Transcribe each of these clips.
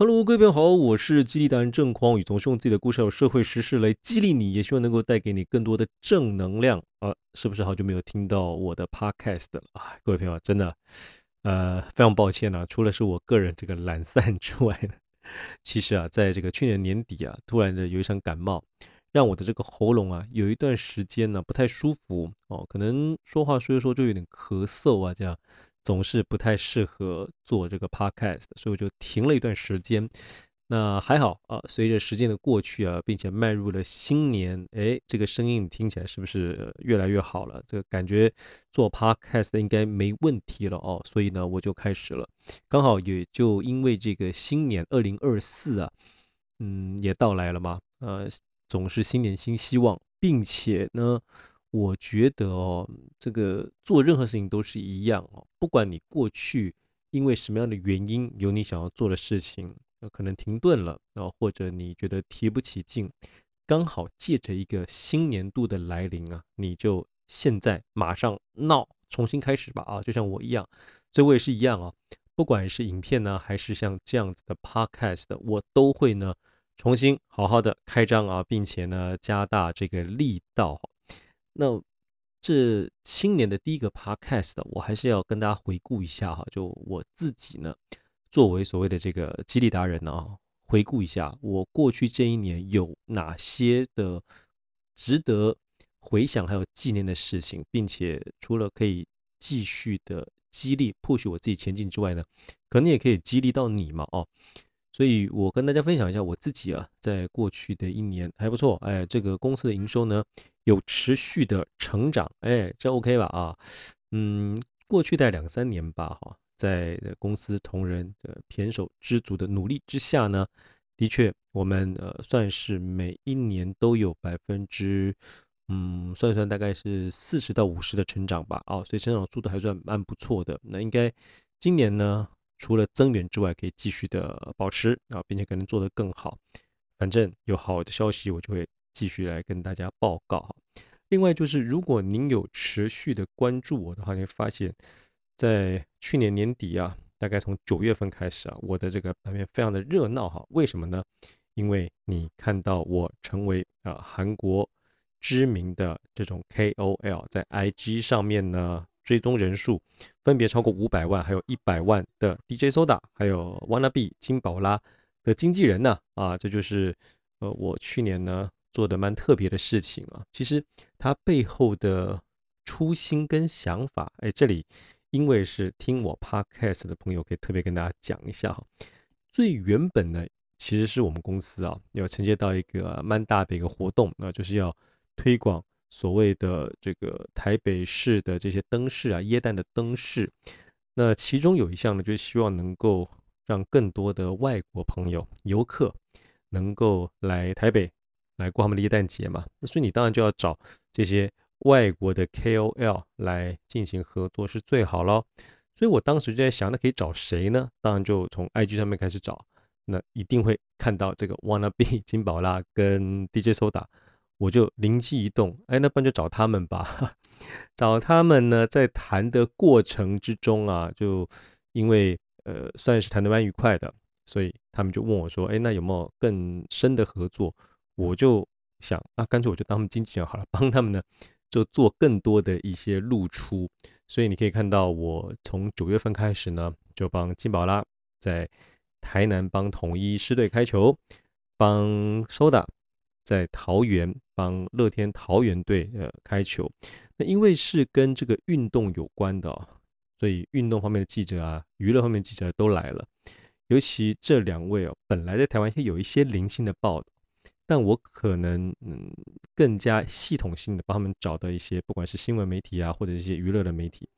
Hello，各位朋友好，我是激励达人郑匡宇，总是用自己的故事和社会时事来激励你，也希望能够带给你更多的正能量啊！是不是好久没有听到我的 Podcast 了啊？各位朋友，真的，呃，非常抱歉啊，除了是我个人这个懒散之外呢，其实啊，在这个去年年底啊，突然的有一场感冒，让我的这个喉咙啊，有一段时间呢不太舒服哦，可能说话说一说就有点咳嗽啊，这样。总是不太适合做这个 podcast，所以我就停了一段时间。那还好啊，随着时间的过去啊，并且迈入了新年，哎，这个声音听起来是不是越来越好了？这个感觉做 podcast 应该没问题了哦。所以呢，我就开始了。刚好也就因为这个新年二零二四啊，嗯，也到来了嘛。呃，总是新年新希望，并且呢。我觉得哦，这个做任何事情都是一样哦，不管你过去因为什么样的原因有你想要做的事情，可能停顿了啊，或者你觉得提不起劲，刚好借着一个新年度的来临啊，你就现在马上闹，重新开始吧啊，就像我一样，所以我也是一样啊，不管是影片呢，还是像这样子的 podcast，我都会呢重新好好的开张啊，并且呢加大这个力道。那这新年的第一个 podcast，我还是要跟大家回顾一下哈，就我自己呢，作为所谓的这个激励达人呢啊，回顾一下我过去这一年有哪些的值得回想还有纪念的事情，并且除了可以继续的激励 push 我自己前进之外呢，可能也可以激励到你嘛哦。所以我跟大家分享一下我自己啊，在过去的一年还不错，哎，这个公司的营收呢有持续的成长，哎，这 OK 吧？啊，嗯，过去的两三年吧，哈，在公司同仁的胼手胝足的努力之下呢，的确我们呃算是每一年都有百分之，嗯，算一算大概是四十到五十的成长吧，啊，所以成长速度还算蛮不错的。那应该今年呢？除了增援之外，可以继续的保持啊，并且可能做得更好。反正有好的消息，我就会继续来跟大家报告哈。另外就是，如果您有持续的关注我的话，你会发现，在去年年底啊，大概从九月份开始啊，我的这个版面非常的热闹哈。为什么呢？因为你看到我成为啊韩国知名的这种 KOL，在 IG 上面呢。追踪人数分别超过五百万，还有一百万的 DJ Soda，还有 Wannabe 金宝拉的经纪人呢。啊，这就是呃我去年呢做的蛮特别的事情啊。其实它背后的初心跟想法，哎，这里因为是听我 Podcast 的朋友，可以特别跟大家讲一下哈。最原本呢，其实是我们公司啊要承接到一个蛮大的一个活动，那就是要推广。所谓的这个台北市的这些灯饰啊，耶诞的灯饰，那其中有一项呢，就是希望能够让更多的外国朋友、游客能够来台北来过他们的耶诞节嘛。那所以你当然就要找这些外国的 KOL 来进行合作是最好咯。所以我当时就在想，那可以找谁呢？当然就从 IG 上面开始找，那一定会看到这个 Wannabe 金宝拉跟 DJ Soda。我就灵机一动，哎，那不然就找他们吧。找他们呢，在谈的过程之中啊，就因为呃算是谈得蛮愉快的，所以他们就问我说，哎，那有没有更深的合作？我就想，啊，干脆我就当他们经纪人好了，帮他们呢就做更多的一些露出。所以你可以看到，我从九月份开始呢，就帮金宝拉在台南帮统一狮队开球，帮 Soda。在桃园帮乐天桃园队呃开球，那因为是跟这个运动有关的，所以运动方面的记者啊，娱乐方面的记者都来了。尤其这两位哦，本来在台湾有一些零星的报道，但我可能嗯更加系统性的帮他们找到一些，不管是新闻媒体啊，或者一些娱乐的媒体，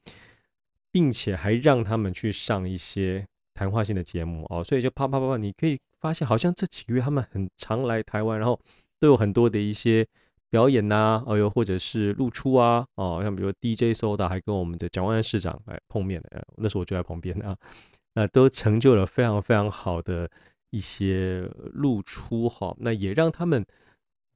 并且还让他们去上一些谈话性的节目哦，所以就啪啪啪啪，你可以发现好像这几个月他们很常来台湾，然后。都有很多的一些表演呐、哦哟，或者是露出啊，哦，像比如 DJ Soda 还跟我们的蒋万安市长来碰面的，那时候我就在旁边啊，那都成就了非常非常好的一些露出哈，那也让他们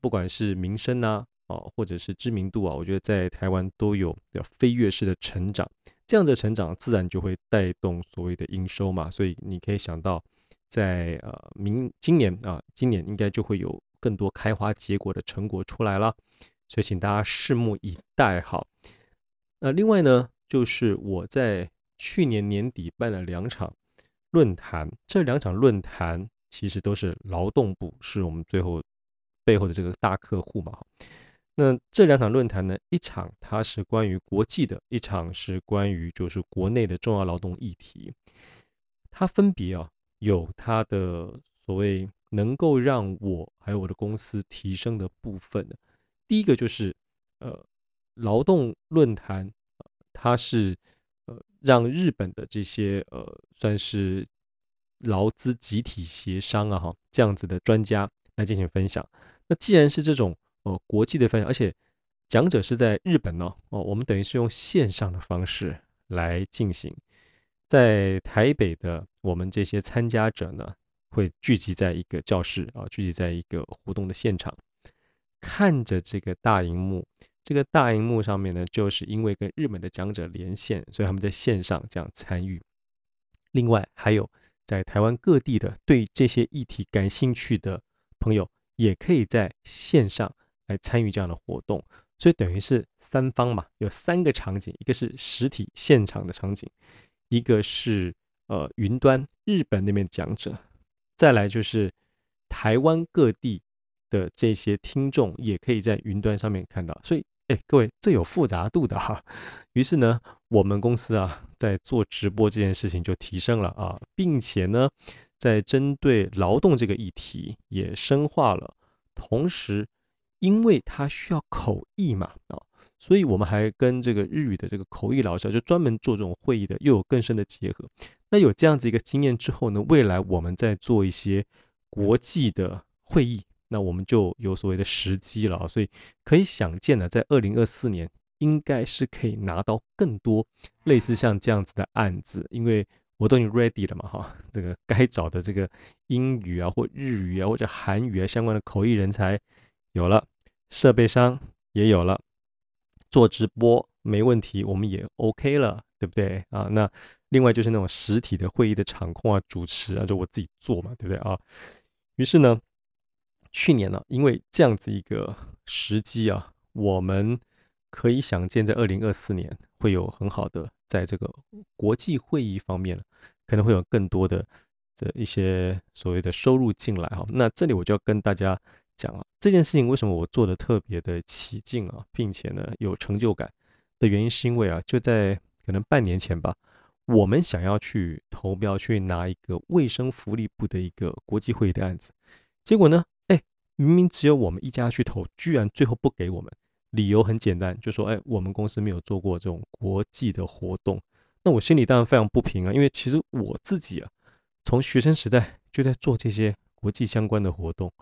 不管是名声呐，哦，或者是知名度啊，我觉得在台湾都有飞跃式的成长，这样的成长自然就会带动所谓的营收嘛，所以你可以想到。在呃明今年啊，今年应该就会有更多开花结果的成果出来了，所以请大家拭目以待。好，那另外呢，就是我在去年年底办了两场论坛，这两场论坛其实都是劳动部，是我们最后背后的这个大客户嘛。那这两场论坛呢，一场它是关于国际的，一场是关于就是国内的重要劳动议题。它分别啊有它的所谓能够让我还有我的公司提升的部分。第一个就是呃劳动论坛，它是呃让日本的这些呃算是劳资集体协商啊哈这样子的专家来进行分享。那既然是这种。呃，国际的分享，而且讲者是在日本呢。哦，我们等于是用线上的方式来进行，在台北的我们这些参加者呢，会聚集在一个教室啊，聚集在一个活动的现场，看着这个大荧幕。这个大荧幕上面呢，就是因为跟日本的讲者连线，所以他们在线上这样参与。另外，还有在台湾各地的对这些议题感兴趣的朋友，也可以在线上。来参与这样的活动，所以等于是三方嘛，有三个场景，一个是实体现场的场景，一个是呃云端日本那边讲者，再来就是台湾各地的这些听众也可以在云端上面看到。所以，哎，各位，这有复杂度的哈。于是呢，我们公司啊，在做直播这件事情就提升了啊，并且呢，在针对劳动这个议题也深化了，同时。因为他需要口译嘛，啊，所以我们还跟这个日语的这个口译老师就专门做这种会议的，又有更深的结合。那有这样子一个经验之后呢，未来我们在做一些国际的会议，那我们就有所谓的时机了啊。所以可以想见呢，在二零二四年应该是可以拿到更多类似像这样子的案子，因为我都已经 ready 了嘛，哈，这个该找的这个英语啊或日语啊或者韩语啊相关的口译人才有了。设备商也有了，做直播没问题，我们也 OK 了，对不对啊？那另外就是那种实体的会议的场控啊、主持啊，就我自己做嘛，对不对啊？于是呢，去年呢，因为这样子一个时机啊，我们可以想见，在二零二四年会有很好的，在这个国际会议方面，可能会有更多的这一些所谓的收入进来哈。那这里我就要跟大家。讲啊，这件事情为什么我做的特别的起劲啊，并且呢有成就感的原因，是因为啊，就在可能半年前吧，我们想要去投标去拿一个卫生福利部的一个国际会议的案子，结果呢，哎，明明只有我们一家去投，居然最后不给我们，理由很简单，就说哎，我们公司没有做过这种国际的活动。那我心里当然非常不平啊，因为其实我自己啊，从学生时代就在做这些国际相关的活动。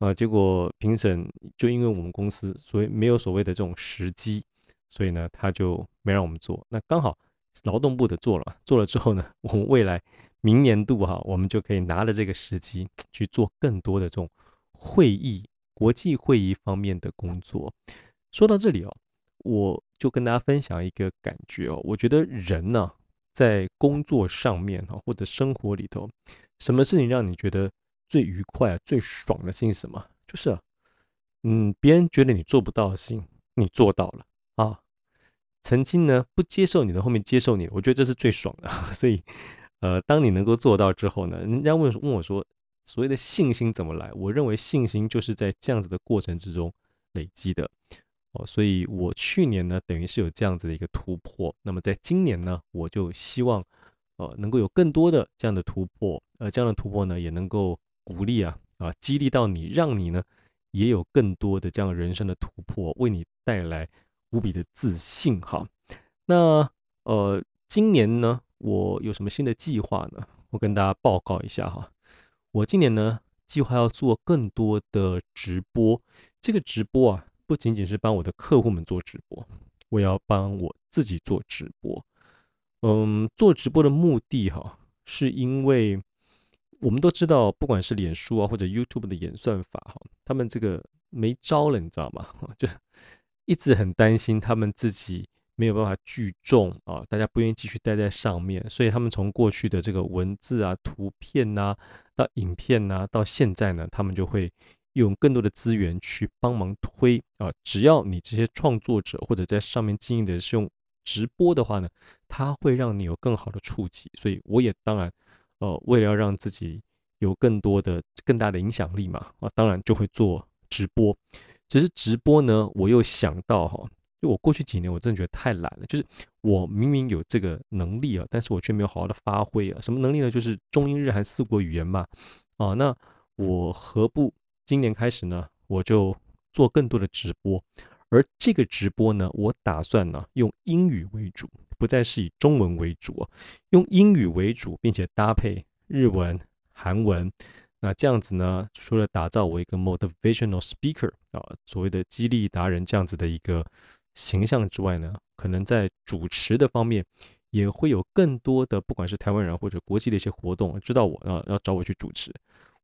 啊，结果评审就因为我们公司所以没有所谓的这种时机，所以呢，他就没让我们做。那刚好劳动部的做了，做了之后呢，我们未来明年度哈，我们就可以拿着这个时机去做更多的这种会议、国际会议方面的工作。说到这里哦，我就跟大家分享一个感觉哦，我觉得人呢，在工作上面哈，或者生活里头，什么事情让你觉得最愉快、最爽的事情是什么？就是，嗯，别人觉得你做不到的事情，你做到了啊。曾经呢，不接受你的，后面接受你，我觉得这是最爽的。所以，呃，当你能够做到之后呢，人家问问我说，所谓的信心怎么来？我认为信心就是在这样子的过程之中累积的。哦，所以我去年呢，等于是有这样子的一个突破。那么在今年呢，我就希望，呃，能够有更多的这样的突破。呃，这样的突破呢，也能够。鼓励啊啊，激励到你，让你呢也有更多的这样人生的突破，为你带来无比的自信哈。那呃，今年呢，我有什么新的计划呢？我跟大家报告一下哈。我今年呢，计划要做更多的直播。这个直播啊，不仅仅是帮我的客户们做直播，我要帮我自己做直播。嗯，做直播的目的哈，是因为。我们都知道，不管是脸书啊，或者 YouTube 的演算法哈，他们这个没招了，你知道吗？就一直很担心他们自己没有办法聚众啊，大家不愿意继续待在上面，所以他们从过去的这个文字啊、图片呐、到影片呐、到现在呢，他们就会用更多的资源去帮忙推啊。只要你这些创作者或者在上面经营的是用直播的话呢，它会让你有更好的触及。所以我也当然，呃，为了要让自己有更多的、更大的影响力嘛，啊，当然就会做直播。只是直播呢，我又想到哈，就我过去几年我真的觉得太懒了，就是我明明有这个能力啊，但是我却没有好好的发挥啊。什么能力呢？就是中英日韩四国语言嘛。啊，那我何不今年开始呢，我就做更多的直播，而这个直播呢，我打算呢用英语为主，不再是以中文为主啊，用英语为主，并且搭配日文、韩文。那这样子呢，除了打造我一个 motivational speaker 啊，所谓的激励达人这样子的一个形象之外呢，可能在主持的方面也会有更多的，不管是台湾人或者国际的一些活动，知道我啊要找我去主持。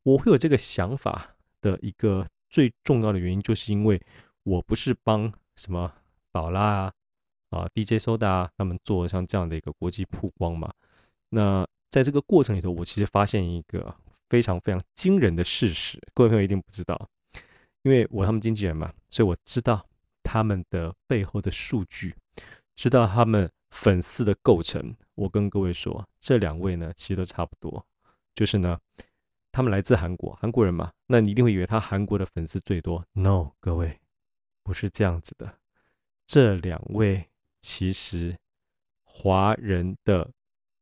我会有这个想法的一个最重要的原因，就是因为我不是帮什么宝拉啊啊 DJ Soda 啊他们做像这样的一个国际曝光嘛。那在这个过程里头，我其实发现一个。非常非常惊人的事实，各位朋友一定不知道，因为我他们经纪人嘛，所以我知道他们的背后的数据，知道他们粉丝的构成。我跟各位说，这两位呢，其实都差不多，就是呢，他们来自韩国，韩国人嘛，那你一定会以为他韩国的粉丝最多。No，各位，不是这样子的，这两位其实华人的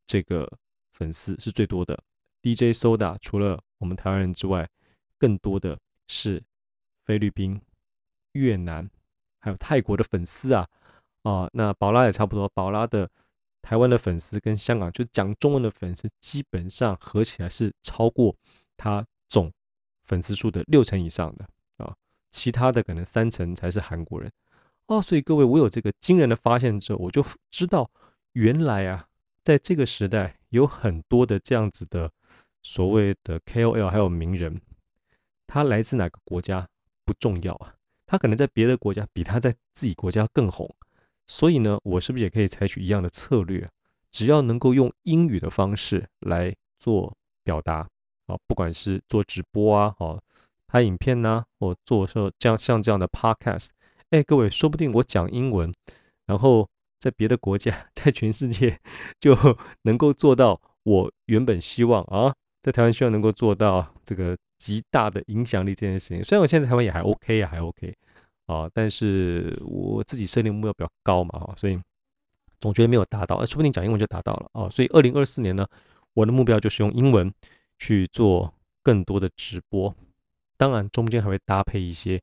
这个粉丝是最多的。DJ Soda 除了我们台湾人之外，更多的是菲律宾、越南还有泰国的粉丝啊啊！那宝拉也差不多，宝拉的台湾的粉丝跟香港就讲中文的粉丝，基本上合起来是超过他总粉丝数的六成以上的，其他的可能三成才是韩国人哦。所以各位，我有这个惊人的发现之后，我就知道原来啊，在这个时代有很多的这样子的。所谓的 KOL 还有名人，他来自哪个国家不重要啊，他可能在别的国家比他在自己国家更红，所以呢，我是不是也可以采取一样的策略？只要能够用英语的方式来做表达啊，不管是做直播啊，哦，拍影片呐、或做说这样像这样的 podcast，哎，各位，说不定我讲英文，然后在别的国家，在全世界就能够做到我原本希望啊。在台湾希望能够做到这个极大的影响力这件事情，虽然我现在台湾也还 OK 啊，还 OK 啊，但是我自己设定目标比较高嘛，哈，所以总觉得没有达到，说不定讲英文就达到了啊，所以二零二四年呢，我的目标就是用英文去做更多的直播，当然中间还会搭配一些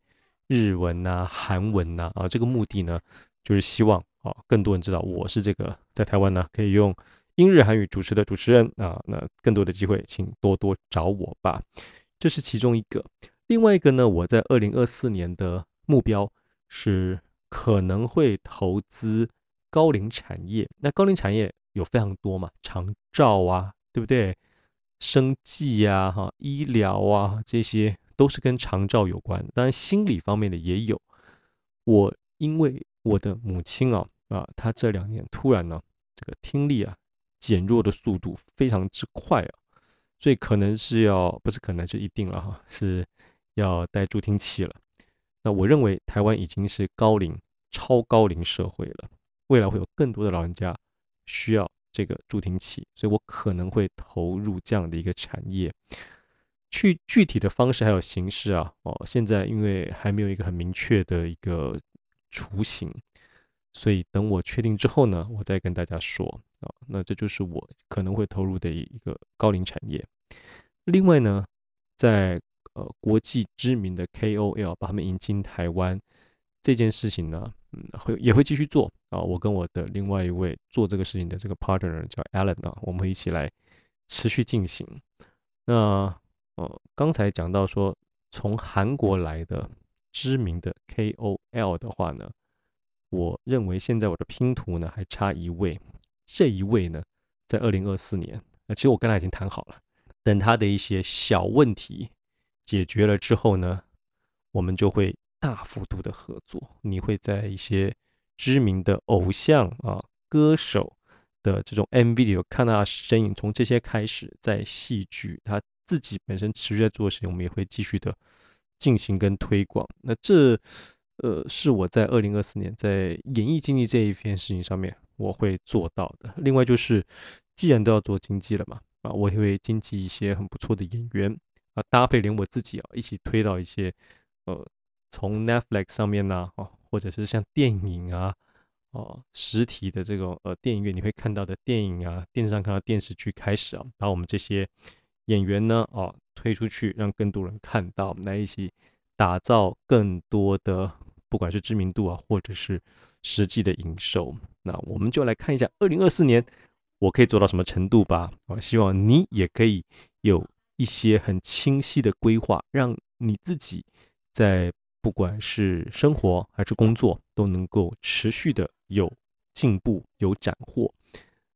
日文呐、韩文呐啊，这个目的呢，就是希望啊，更多人知道我是这个在台湾呢可以用。英日韩语主持的主持人啊，那更多的机会，请多多找我吧。这是其中一个。另外一个呢，我在二零二四年的目标是可能会投资高龄产业。那高龄产业有非常多嘛，长照啊，对不对？生计呀，哈，医疗啊，这些都是跟长照有关。当然，心理方面的也有。我因为我的母亲啊啊，她这两年突然呢，这个听力啊。减弱的速度非常之快啊，所以可能是要，不是可能就一定了哈，是要戴助听器了。那我认为台湾已经是高龄、超高龄社会了，未来会有更多的老人家需要这个助听器，所以我可能会投入这样的一个产业。去具体的方式还有形式啊，哦，现在因为还没有一个很明确的一个雏形。所以等我确定之后呢，我再跟大家说啊。那这就是我可能会投入的一个高龄产业。另外呢，在呃国际知名的 KOL 把他们引进台湾这件事情呢，嗯，会也会继续做啊。我跟我的另外一位做这个事情的这个 partner 叫 Alan 啊，我们一起来持续进行。那呃刚才讲到说，从韩国来的知名的 KOL 的话呢。我认为现在我的拼图呢还差一位，这一位呢在二零二四年，那其实我跟他已经谈好了，等他的一些小问题解决了之后呢，我们就会大幅度的合作。你会在一些知名的偶像啊歌手的这种 MV 里有看到他身影，从这些开始，在戏剧他自己本身持续在做的事情，我们也会继续的进行跟推广。那这呃是我在二零二四年在演艺经济这一件事情上面我会做到的。另外就是，既然都要做经济了嘛，啊，我也会经纪一些很不错的演员啊，搭配连我自己啊一起推到一些呃从 Netflix 上面呢啊，或者是像电影啊。哦，实体的这种呃电影院你会看到的电影啊，电视上看到电视剧开始啊，把我们这些演员呢哦推出去，让更多人看到，来一起打造更多的不管是知名度啊，或者是实际的营收。那我们就来看一下二零二四年我可以做到什么程度吧。我希望你也可以有一些很清晰的规划，让你自己在不管是生活还是工作都能够持续的。有进步，有斩获。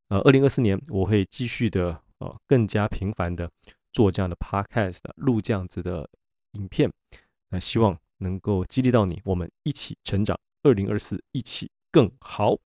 呃，二零二四年我会继续的呃更加频繁的做这样的 podcast，录这样子的影片。那希望能够激励到你，我们一起成长。二零二四，一起更好。